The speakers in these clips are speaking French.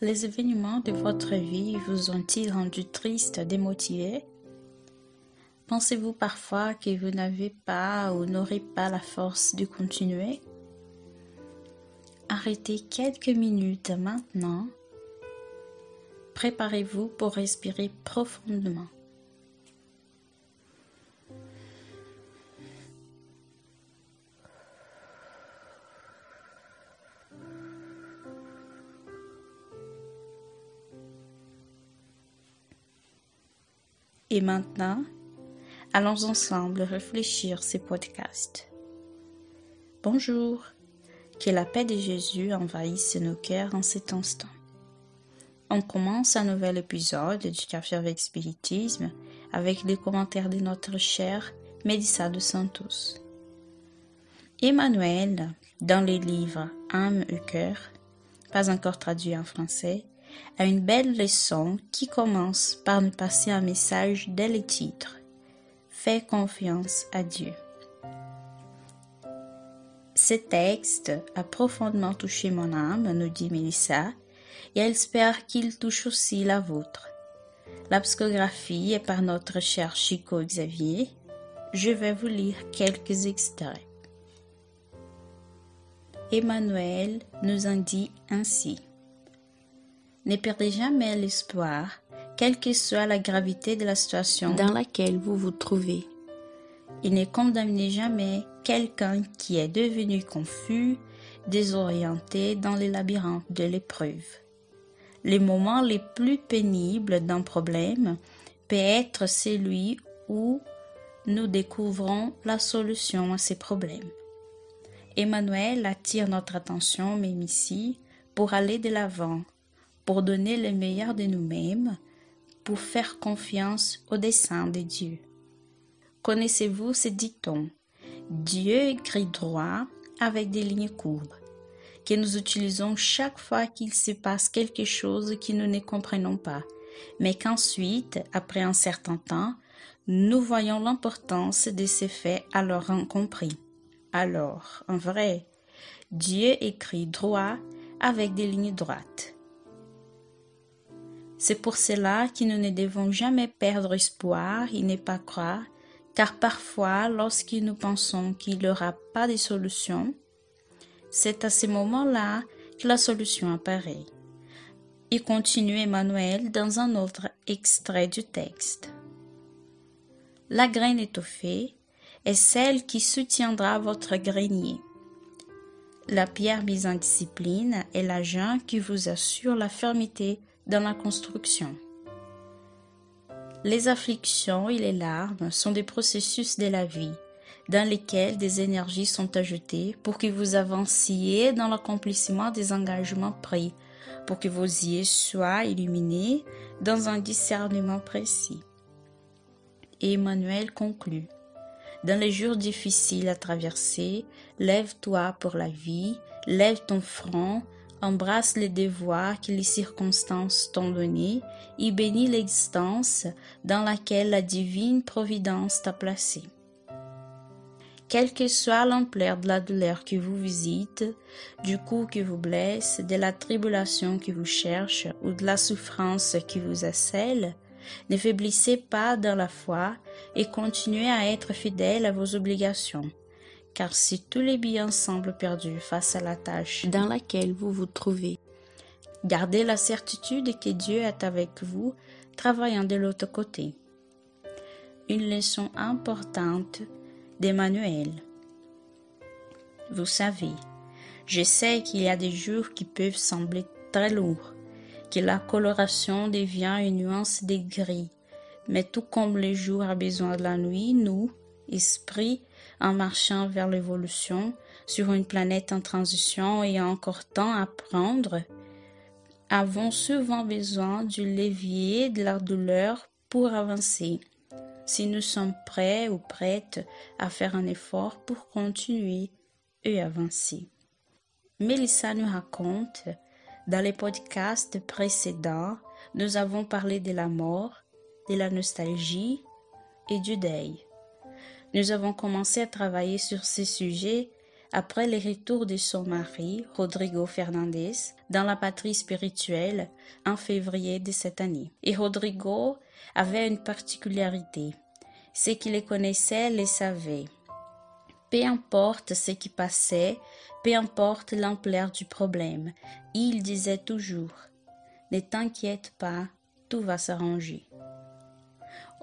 Les événements de votre vie vous ont-ils rendu triste, démotivé? Pensez-vous parfois que vous n'avez pas ou n'aurez pas la force de continuer? Arrêtez quelques minutes maintenant. Préparez-vous pour respirer profondément. Et maintenant, allons ensemble réfléchir ces podcasts. Bonjour, que la paix de Jésus envahisse nos cœurs en cet instant. On commence un nouvel épisode du Café avec Spiritisme avec les commentaires de notre cher Mélissa de Santos. Emmanuel, dans le livre Âme et cœur, pas encore traduit en français, a une belle leçon qui commence par nous passer un message dès le titre. Fais confiance à Dieu. Ce texte a profondément touché mon âme, nous dit Mélissa, et elle espère qu'il touche aussi la vôtre. La psychographie est par notre cher Chico Xavier. Je vais vous lire quelques extraits. Emmanuel nous en dit ainsi. Ne perdez jamais l'espoir, quelle que soit la gravité de la situation dans laquelle vous vous trouvez. Et ne condamnez jamais quelqu'un qui est devenu confus, désorienté dans les labyrinthes de l'épreuve. Les moments les plus pénibles d'un problème peut être celui où nous découvrons la solution à ces problèmes. Emmanuel attire notre attention même ici pour aller de l'avant pour donner le meilleur de nous-mêmes, pour faire confiance au dessein de Dieu. Connaissez-vous ce dicton? Dieu écrit droit avec des lignes courbes, que nous utilisons chaque fois qu'il se passe quelque chose que nous ne comprenons pas, mais qu'ensuite, après un certain temps, nous voyons l'importance de ces faits alors incompris. Alors, en vrai, Dieu écrit droit avec des lignes droites. C'est pour cela que nous ne devons jamais perdre espoir et ne pas croire, car parfois, lorsque nous pensons qu'il n'y aura pas de solution, c'est à ce moment-là que la solution apparaît. Et continue Emmanuel dans un autre extrait du texte. La graine étoffée est celle qui soutiendra votre grenier. La pierre mise en discipline est l'agent qui vous assure la fermeté dans la construction. Les afflictions et les larmes sont des processus de la vie dans lesquels des énergies sont ajoutées pour que vous avanciez dans l'accomplissement des engagements pris, pour que vos yeux soient illuminés dans un discernement précis. Et Emmanuel conclut. Dans les jours difficiles à traverser, lève-toi pour la vie, lève ton front, embrasse les devoirs que les circonstances t'ont donnés et bénis l'existence dans laquelle la divine providence t'a placé. Quelle que soit l'ampleur de la douleur qui vous visite, du coup qui vous blesse, de la tribulation qui vous cherche ou de la souffrance qui vous assèle, ne faiblissez pas dans la foi et continuez à être fidèle à vos obligations car si tous les biens semblent perdus face à la tâche dans laquelle vous vous trouvez, gardez la certitude que Dieu est avec vous, travaillant de l'autre côté. Une leçon importante d'Emmanuel. Vous savez, je sais qu'il y a des jours qui peuvent sembler très lourds, que la coloration devient une nuance de gris, mais tout comme le jour a besoin de la nuit, nous, esprits, en marchant vers l'évolution sur une planète en transition et encore temps à prendre, avons souvent besoin du levier de la douleur pour avancer. Si nous sommes prêts ou prêtes à faire un effort pour continuer et avancer. Mélissa nous raconte, dans les podcasts précédents, nous avons parlé de la mort, de la nostalgie et du deuil. Nous avons commencé à travailler sur ces sujets après le retour de son mari, Rodrigo Fernandez, dans la patrie spirituelle en février de cette année. Et Rodrigo avait une particularité. Ceux qui le connaissaient le savaient. Peu importe ce qui passait, peu importe l'ampleur du problème, il disait toujours Ne t'inquiète pas, tout va s'arranger.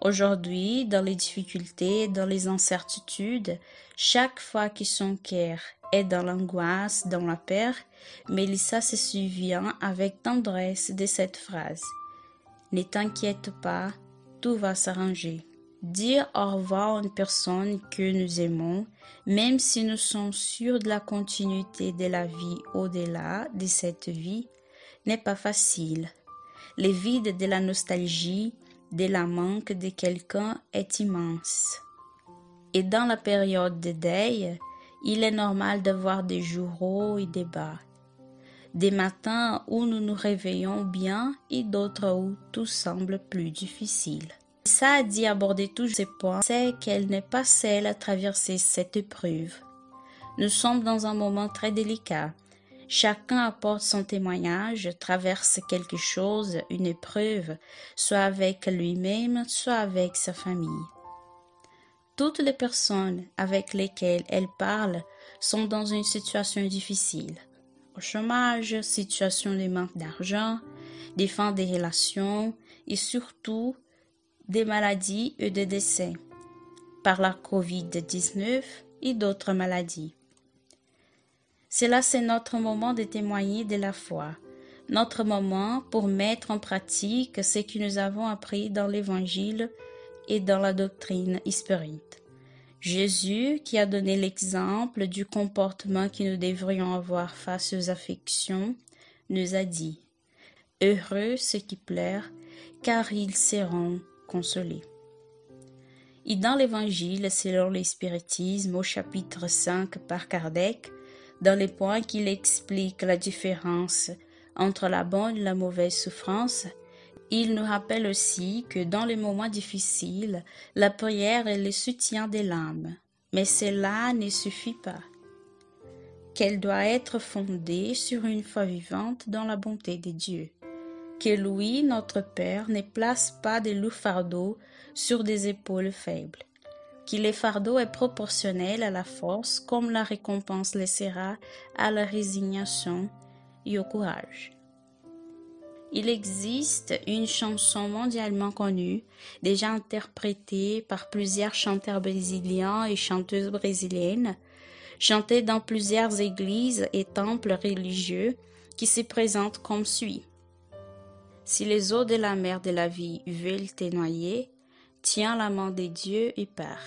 Aujourd'hui, dans les difficultés, dans les incertitudes, chaque fois son cœur est dans l'angoisse, dans la peur, Mélissa se souvient avec tendresse de cette phrase. Ne t'inquiète pas, tout va s'arranger. Dire au revoir à une personne que nous aimons, même si nous sommes sûrs de la continuité de la vie au-delà de cette vie, n'est pas facile. Le vide de la nostalgie, de la manque de quelqu'un est immense. Et dans la période de deuil, il est normal d'avoir des jours hauts et des bas. Des matins où nous nous réveillons bien et d'autres où tout semble plus difficile. Ça a dit aborder tous ces points, c'est qu'elle n'est pas seule à traverser cette épreuve. Nous sommes dans un moment très délicat Chacun apporte son témoignage, traverse quelque chose, une épreuve, soit avec lui-même, soit avec sa famille. Toutes les personnes avec lesquelles elle parle sont dans une situation difficile. Au chômage, situation de manque d'argent, des des relations et surtout des maladies et des décès par la COVID-19 et d'autres maladies. Cela, c'est notre moment de témoigner de la foi, notre moment pour mettre en pratique ce que nous avons appris dans l'Évangile et dans la doctrine spirite. Jésus, qui a donné l'exemple du comportement que nous devrions avoir face aux affections, nous a dit Heureux ceux qui pleurent, car ils seront consolés. Et dans l'Évangile, selon l'Espiritisme, au chapitre 5 par Kardec, dans les points qu'il explique la différence entre la bonne et la mauvaise souffrance, il nous rappelle aussi que dans les moments difficiles, la prière est le soutien de l'âme. Mais cela ne suffit pas. Qu'elle doit être fondée sur une foi vivante dans la bonté de Dieu. Que lui, notre Père, ne place pas de loups fardeaux sur des épaules faibles que le fardeau est proportionnel à la force comme la récompense laissera à la résignation et au courage. Il existe une chanson mondialement connue, déjà interprétée par plusieurs chanteurs brésiliens et chanteuses brésiliennes, chantée dans plusieurs églises et temples religieux, qui se présente comme suit. Si les eaux de la mer de la vie veulent te noyer, tiens la main de Dieu et pars.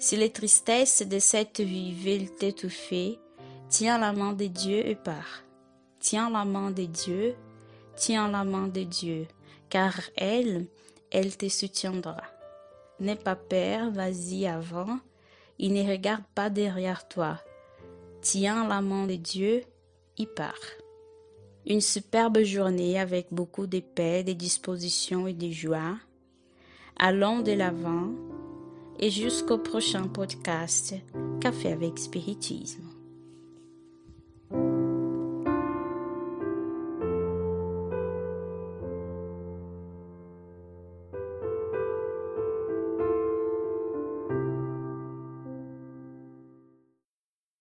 Si les tristesses de cette vie veulent t'étouffer, tiens la main de Dieu et pars. Tiens la main de Dieu, tiens la main de Dieu, car elle, elle te soutiendra. N'aie pas peur, vas-y avant, et ne regarde pas derrière toi. Tiens la main de Dieu et pars. Une superbe journée avec beaucoup de paix, de dispositions et de joie. Allons de l'avant et jusqu'au prochain podcast Café avec Spiritisme.